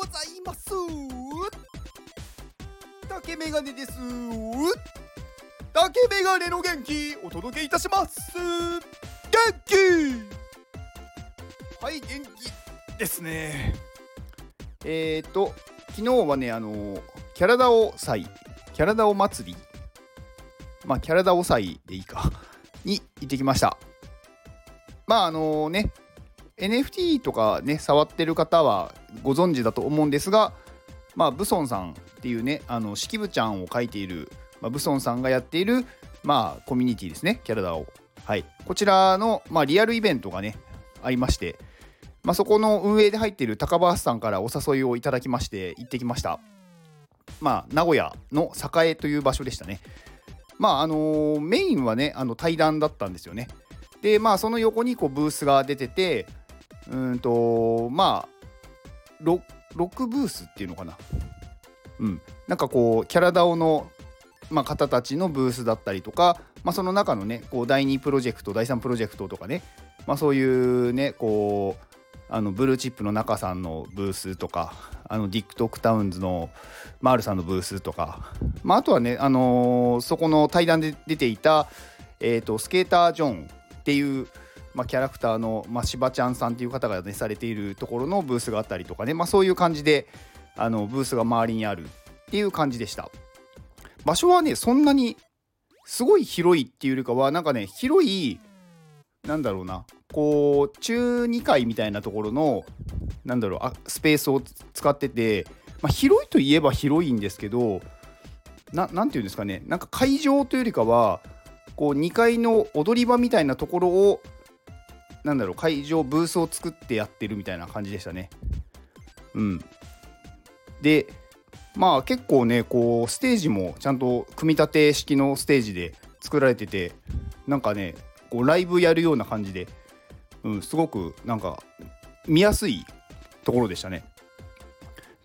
ございます。竹メガネです。竹メガネの元気お届けいたします。元気!はい元気ですね。えーと昨日はねあのキャラダオ祭キャラダオ祭り。まあキャラダオ祭でいいか。に行ってきました。まああのね NFT とかね触ってる方はご存知だと思うんですがまあブソンさんっていうねあの式部ちゃんを描いている、まあ、ブソンさんがやっているまあコミュニティですねキャラダをはい。こちらの、まあ、リアルイベントがねありましてまあ、そこの運営で入っている高橋さんからお誘いをいただきまして行ってきました。まあ名古屋の栄という場所でしたね。まああのー、メインはねあの対談だったんですよね。でまあその横にこうブースが出ててうんとまあ 6, 6ブースっていうのかな。うん。なんかこうキャラダオの、まあ、方たちのブースだったりとか、まあ、その中のねこう第2プロジェクト第3プロジェクトとかね、まあ、そういうねこうあのブルーチップの中さんのブースとかあのディック・トック・タウンズのマールさんのブースとか、まあ、あとはね、あのー、そこの対談で出ていた、えーと、スケーター・ジョンっていう、まあ、キャラクターの、まあ、しばちゃんさんっていう方がねされているところのブースがあったりとかね、まあ、そういう感じであのブースが周りにあるっていう感じでした。場所はねそんなにすごい広いっていうよりかはなんかね広いなんだろうなこう中2階みたいなところのなんだろうあスペースを使ってて、まあ、広いといえば広いんですけどなんていうんですかねなんか会場というよりかはこう2階の踊り場みたいなところをなんだろう会場ブースを作ってやってるみたいな感じでしたね。うん、でまあ結構ねこうステージもちゃんと組み立て式のステージで作られててなんかねこうライブやるような感じでうん、すごくなんか見やすいところでしたね。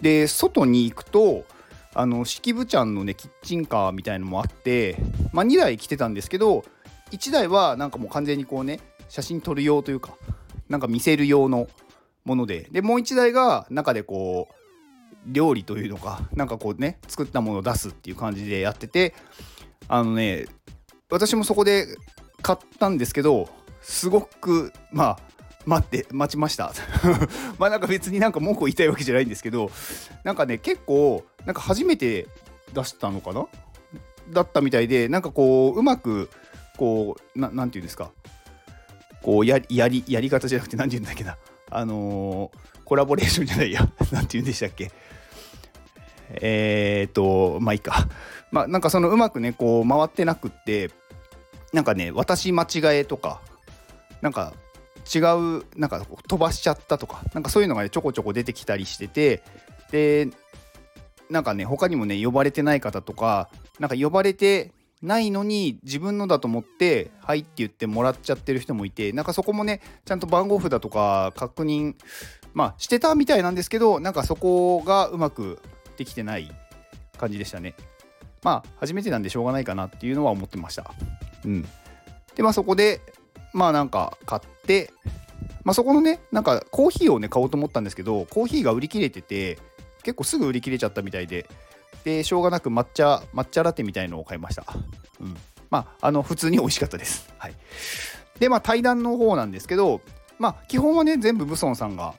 で外に行くとあの式部ちゃんのねキッチンカーみたいのもあって、まあ、2台来てたんですけど1台はなんかもう完全にこうね写真撮る用というかなんか見せる用のもので。でもう1台が中でこう料理というのかなんかこうね作ったものを出すっていう感じでやっててあのね私もそこで買ったんですけどすごくまあ待って待ちました。まあなんか別になんか文句を言いたいわけじゃないんですけどなんかね結構なんか初めて出したのかな？だったみたいでなんかこううまくこうななんていうんですか？こうややりやり方じゃなくて何て言うんだっけな。あのー、コラボレーションじゃないや何 て言うんでしたっけ。えー、っとまあいいか。まあなんかそのうまくねこう回ってなくってなんかね私間違えとかなんか違うなんか飛ばしちゃったとかなんかそういうのが、ね、ちょこちょこ出てきたりしててでなんかね他にもね呼ばれてない方とかなんか呼ばれてないのに自分のだと思って「はい」って言ってもらっちゃってる人もいてなんかそこもねちゃんと番号札とか確認まあしてたみたいなんですけどなんかそこがうまくできてない感じでしたね。まあ初めてなんでしょうがないかなっていうのは思ってました。うん、でまあそこでまあなんか買って、まあ、そこのねなんかコーヒーをね買おうと思ったんですけどコーヒーが売り切れてて結構すぐ売り切れちゃったみたいででしょうがなく抹茶抹茶ラテみたいのを買いました、うん、まああの普通に美味しかったです。はい。でまあ対談の方なんですけどまあ基本はね全部ブソンさんが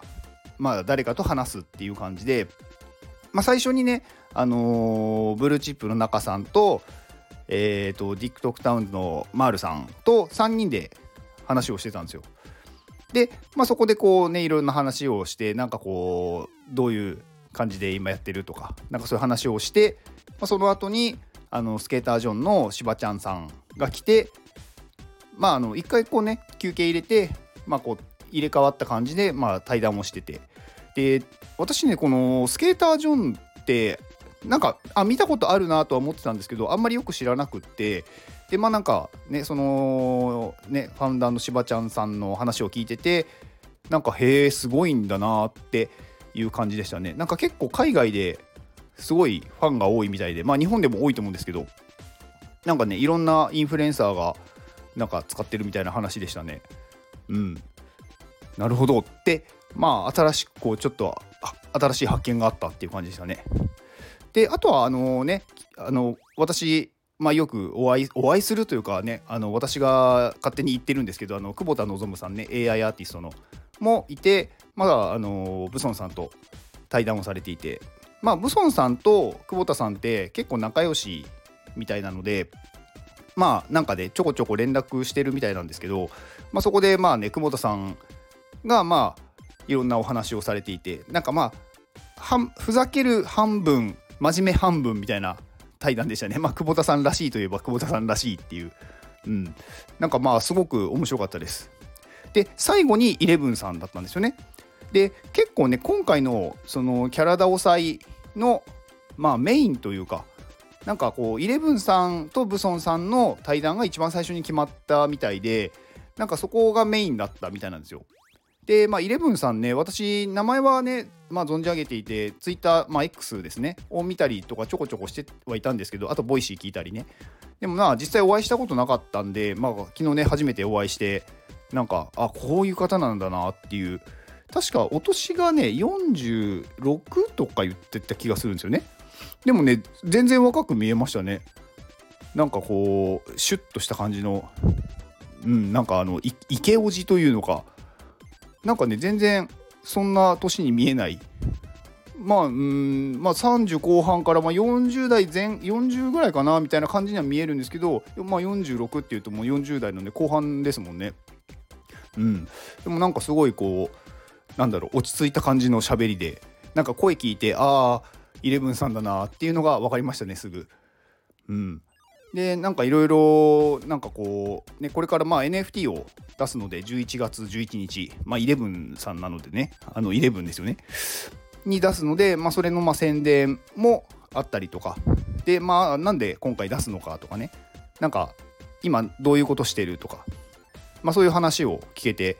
まあ誰かと話すっていう感じでまあ最初にねあのー、ブルーチップの中さんとえーと、ディック・トクタウンのマールさんと3人で話をしてたんですよ。で、まあ、そこでこうねいろんな話をしてなんかこうどういう感じで今やってるとかなんかそういう話をして、まあ、その後にあのスケータージョンのしばちゃんさんが来てまああの一回こうね休憩入れてまあこう入れ替わった感じでまあ対談をしてて。で私ねこのスケータージョンってなんかあ見たことあるなとは思ってたんですけどあんまりよく知らなくってでまあなんかねそのねファウンダーのしばちゃんさんの話を聞いててなんかへえすごいんだなっていう感じでしたね。なんか結構海外ですごいファンが多いみたいでまあ日本でも多いと思うんですけどなんかねいろんなインフルエンサーがなんか使ってるみたいな話でしたね。うん。なるほどってまあ新しくこうちょっと新しい発見があったっていう感じでしたね。であとはあのねあの私まあ、よくお会いお会いするというかねあの私が勝手に言ってるんですけどあの久保田望さんね AI アーティストのもいてまだあのブソンさんと対談をされていてまあブソンさんと久保田さんって結構仲良しみたいなのでまあなんかでちょこちょこ連絡してるみたいなんですけど、まあ、そこでまあね久保田さんがまあいろんなお話をされていてなんかまあふざける半分真面目半分みたいな対談でしたね。まあ、久保田さんらしいといえば久保田さんらしいっていう。うん。なんかまあ、すごく面白かったです。で、最後にイレブンさんだったんですよね。で、結構ね、今回のそのキャラ DAO祭の、まあ、メインというか、なんかこう、イレブンさんとブソンさんの対談が一番最初に決まったみたいで、なんかそこがメインだったみたいなんですよ。で、まあ、イレブンさんね、私、名前はね、まあ、存じ上げていて、ツイッター、まあ、X ですね、を見たりとかちょこちょこしてはいたんですけど、あと、 Voicy 聞いたりね。でもまあ、実際お会いしたことなかったんで、まあ、昨日ね、初めてお会いして、なんか、あ、こういう方なんだなっていう、確かお年がね、46とか言ってた気がするんですよね。でもね、全然若く見えましたね。なんかこう、シュッとした感じの、うん、なんかあの、イケオジというのか、なんかね全然そんな年に見えない。まあうんまあ30後半からまあ40代前40ぐらいかなみたいな感じには見えるんですけどまあ46っていうともう40代のね後半ですもんね。うん。でもなんかすごいこうなんだろう落ち着いた感じの喋りでなんか声聞いてああイレブンさんだなっていうのが分かりましたねすぐ。うん。でなんかいろいろなんかこうねこれからまあ NFT を出すので11月11日まあ11さんなのでねあの11ですよね。に出すのでまあそれのまあ宣伝もあったりとか。でまあなんで今回出すのかとかね。なんか今どういうことしてるとか。まあそういう話を聞けて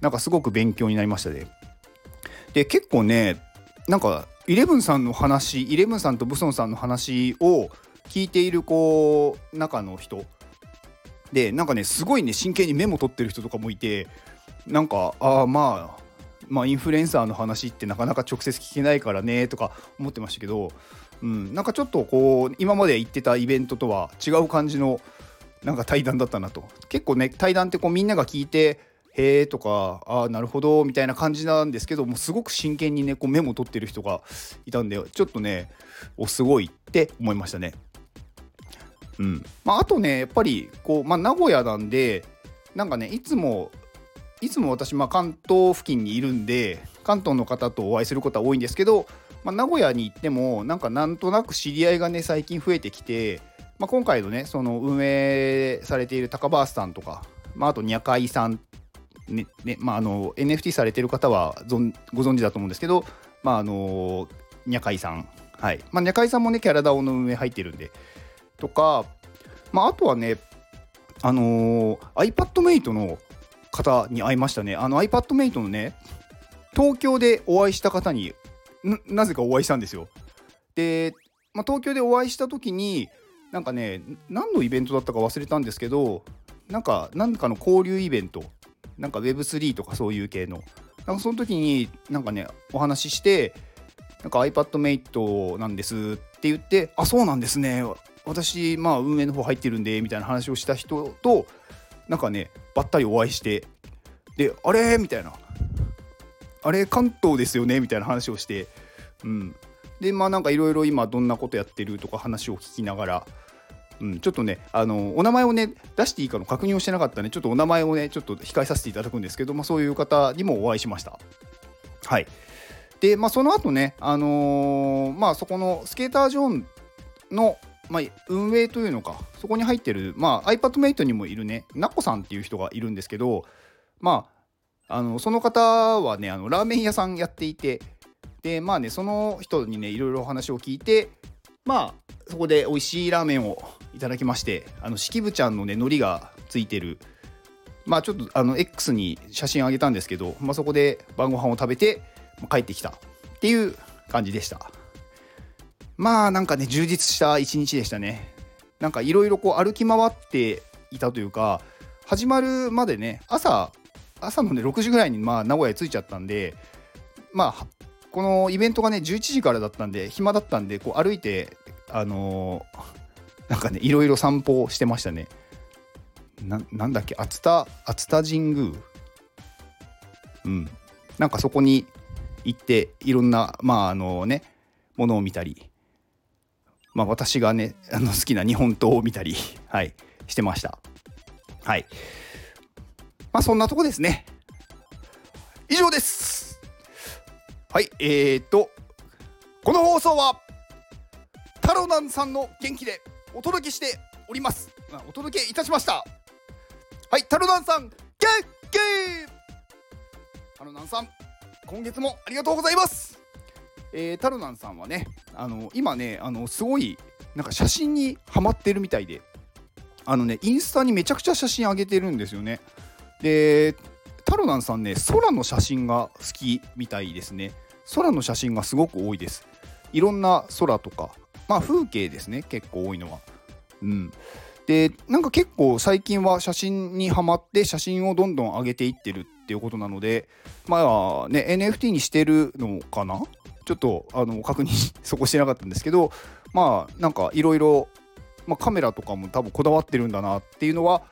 なんかすごく勉強になりましたね。で結構ねなんかイレブンさんの話イレブンさんとブソンさんの話を聞いているこう中の人。でなんかねすごいね真剣にメモ取ってる人とかもいてなんかああまあまあインフルエンサーの話ってなかなか直接聞けないからねとか思ってましたけど、うん、なんかちょっとこう今まで行ってたイベントとは違う感じのなんか対談だったなと結構ね対談ってこうみんなが聞いてへえとかああなるほどみたいな感じなんですけどもすごく真剣にねこうメモ取ってる人がいたんでちょっとねおすごいって思いましたね。うんまあ、あとねやっぱりこう、まあ、名古屋なんでなんかねいつもいつも私、まあ、関東付近にいるんで関東の方とお会いすることは多いんですけど、まあ、名古屋に行ってもなんかなんとなく知り合いがね最近増えてきて、まあ、今回のねその運営されている高橋さんとか、まあ、あとニャカイさんねねまあ、あ NFT されている方はご存知だと思うんですけど、まあ、あのニャカイさんはいまあ、ニャさんもねキャラダオの運営入ってるんでとか、まあ、あとはね、あのー、iPadMate の方に会いましたね。の iPadMate のね、東京でお会いした方になぜかお会いしたんですよ。で、まあ、東京でお会いした時に、なんかね、何のイベントだったか忘れたんですけど、なんか、なんかの交流イベント、なんか Web3 とかそういう系の、なんかその時になんかね、お話しして、なんか iPadMate なんですって言って、あ、そうなんですね。私、まあ、運営の方入ってるんで、みたいな話をした人と、なんかね、ばったりお会いして、で、あれ？みたいな。あれ、関東ですよね？みたいな話をして、うん。で、まあ、なんかいろいろ今どんなことやってるとか話を聞きながら、うん、ちょっとね、あの、お名前をね、出していいかの確認をしてなかったんで、ちょっとお名前をね、ちょっと控えさせていただくんですけど、まあ、そういう方にもお会いしました。はい。で、まあ、その後ね、あのー、まあ、そこのスケータージョーンの、まあ、運営というのか、そこに入ってる、まあ、iPadMate にもいるね、なこさんっていう人がいるんですけど、まあ、あのその方はね、あのラーメン屋さんやっていて、で、まあね、その人にね、いろいろお話を聞いて、まあ、そこで美味しいラーメンをいただきまして、あの、式部ちゃんのね、海苔がついてる、まあ、ちょっと、あの、X に写真あげたんですけど、まあ、そこで晩ご飯を食べて、帰ってきたっていう感じでした。まあなんかね、充実した一日でしたね。なんかいろいろこう歩き回っていたというか、始まるまでね、朝、朝のね、6時ぐらいにまあ名古屋に着いちゃったんで、まあ、このイベントがね11時からだったんで暇だったんでこう歩いてあのー、なんかねいろいろ散歩してましたね。ななんだっけ熱田熱田神宮？うん。なんかそこに行っていろんなまああのねものを見たりまあ私がねあの好きな日本刀を見たりはいしてました。はい。まあそんなとこですね。以上です。はいえー、っとこの放送はタロナンさんの元気でお届けしております。お届けいたしました。はいタロナンさん元気!タロナンさん今月もありがとうございます。えー、タロナンさんはねあの今ねあのすごいなんか写真にハマってるみたいであのねインスタにめちゃくちゃ写真上げてるんですよね。でタロナンさんね空の写真が好きみたいですね。空の写真がすごく多いです。いろんな空とかまあ風景ですね。結構多いのは。うん。でなんか結構最近は写真にはまって写真をどんどん上げていってるっていうことなのでまあね NFT にしてるのかな？ちょっとあの確認 そこしてなかったんですけどまあなんかいろいろカメラとかも多分こだわってるんだなっていうのは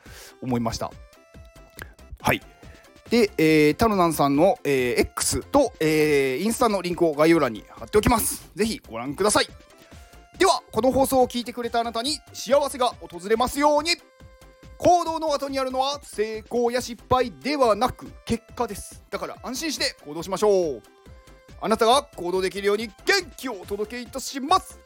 思いました。はい。で、えー、タロナンさんの、えー、X と、えー、インスタのリンクを概要欄に貼っておきます。ぜひご覧ください。ではこの放送を聞いてくれたあなたに幸せが訪れますように。行動の後にあるのは成功や失敗ではなく結果です。だから安心して行動しましょう。あなたが行動できるように元気をお届けいたします。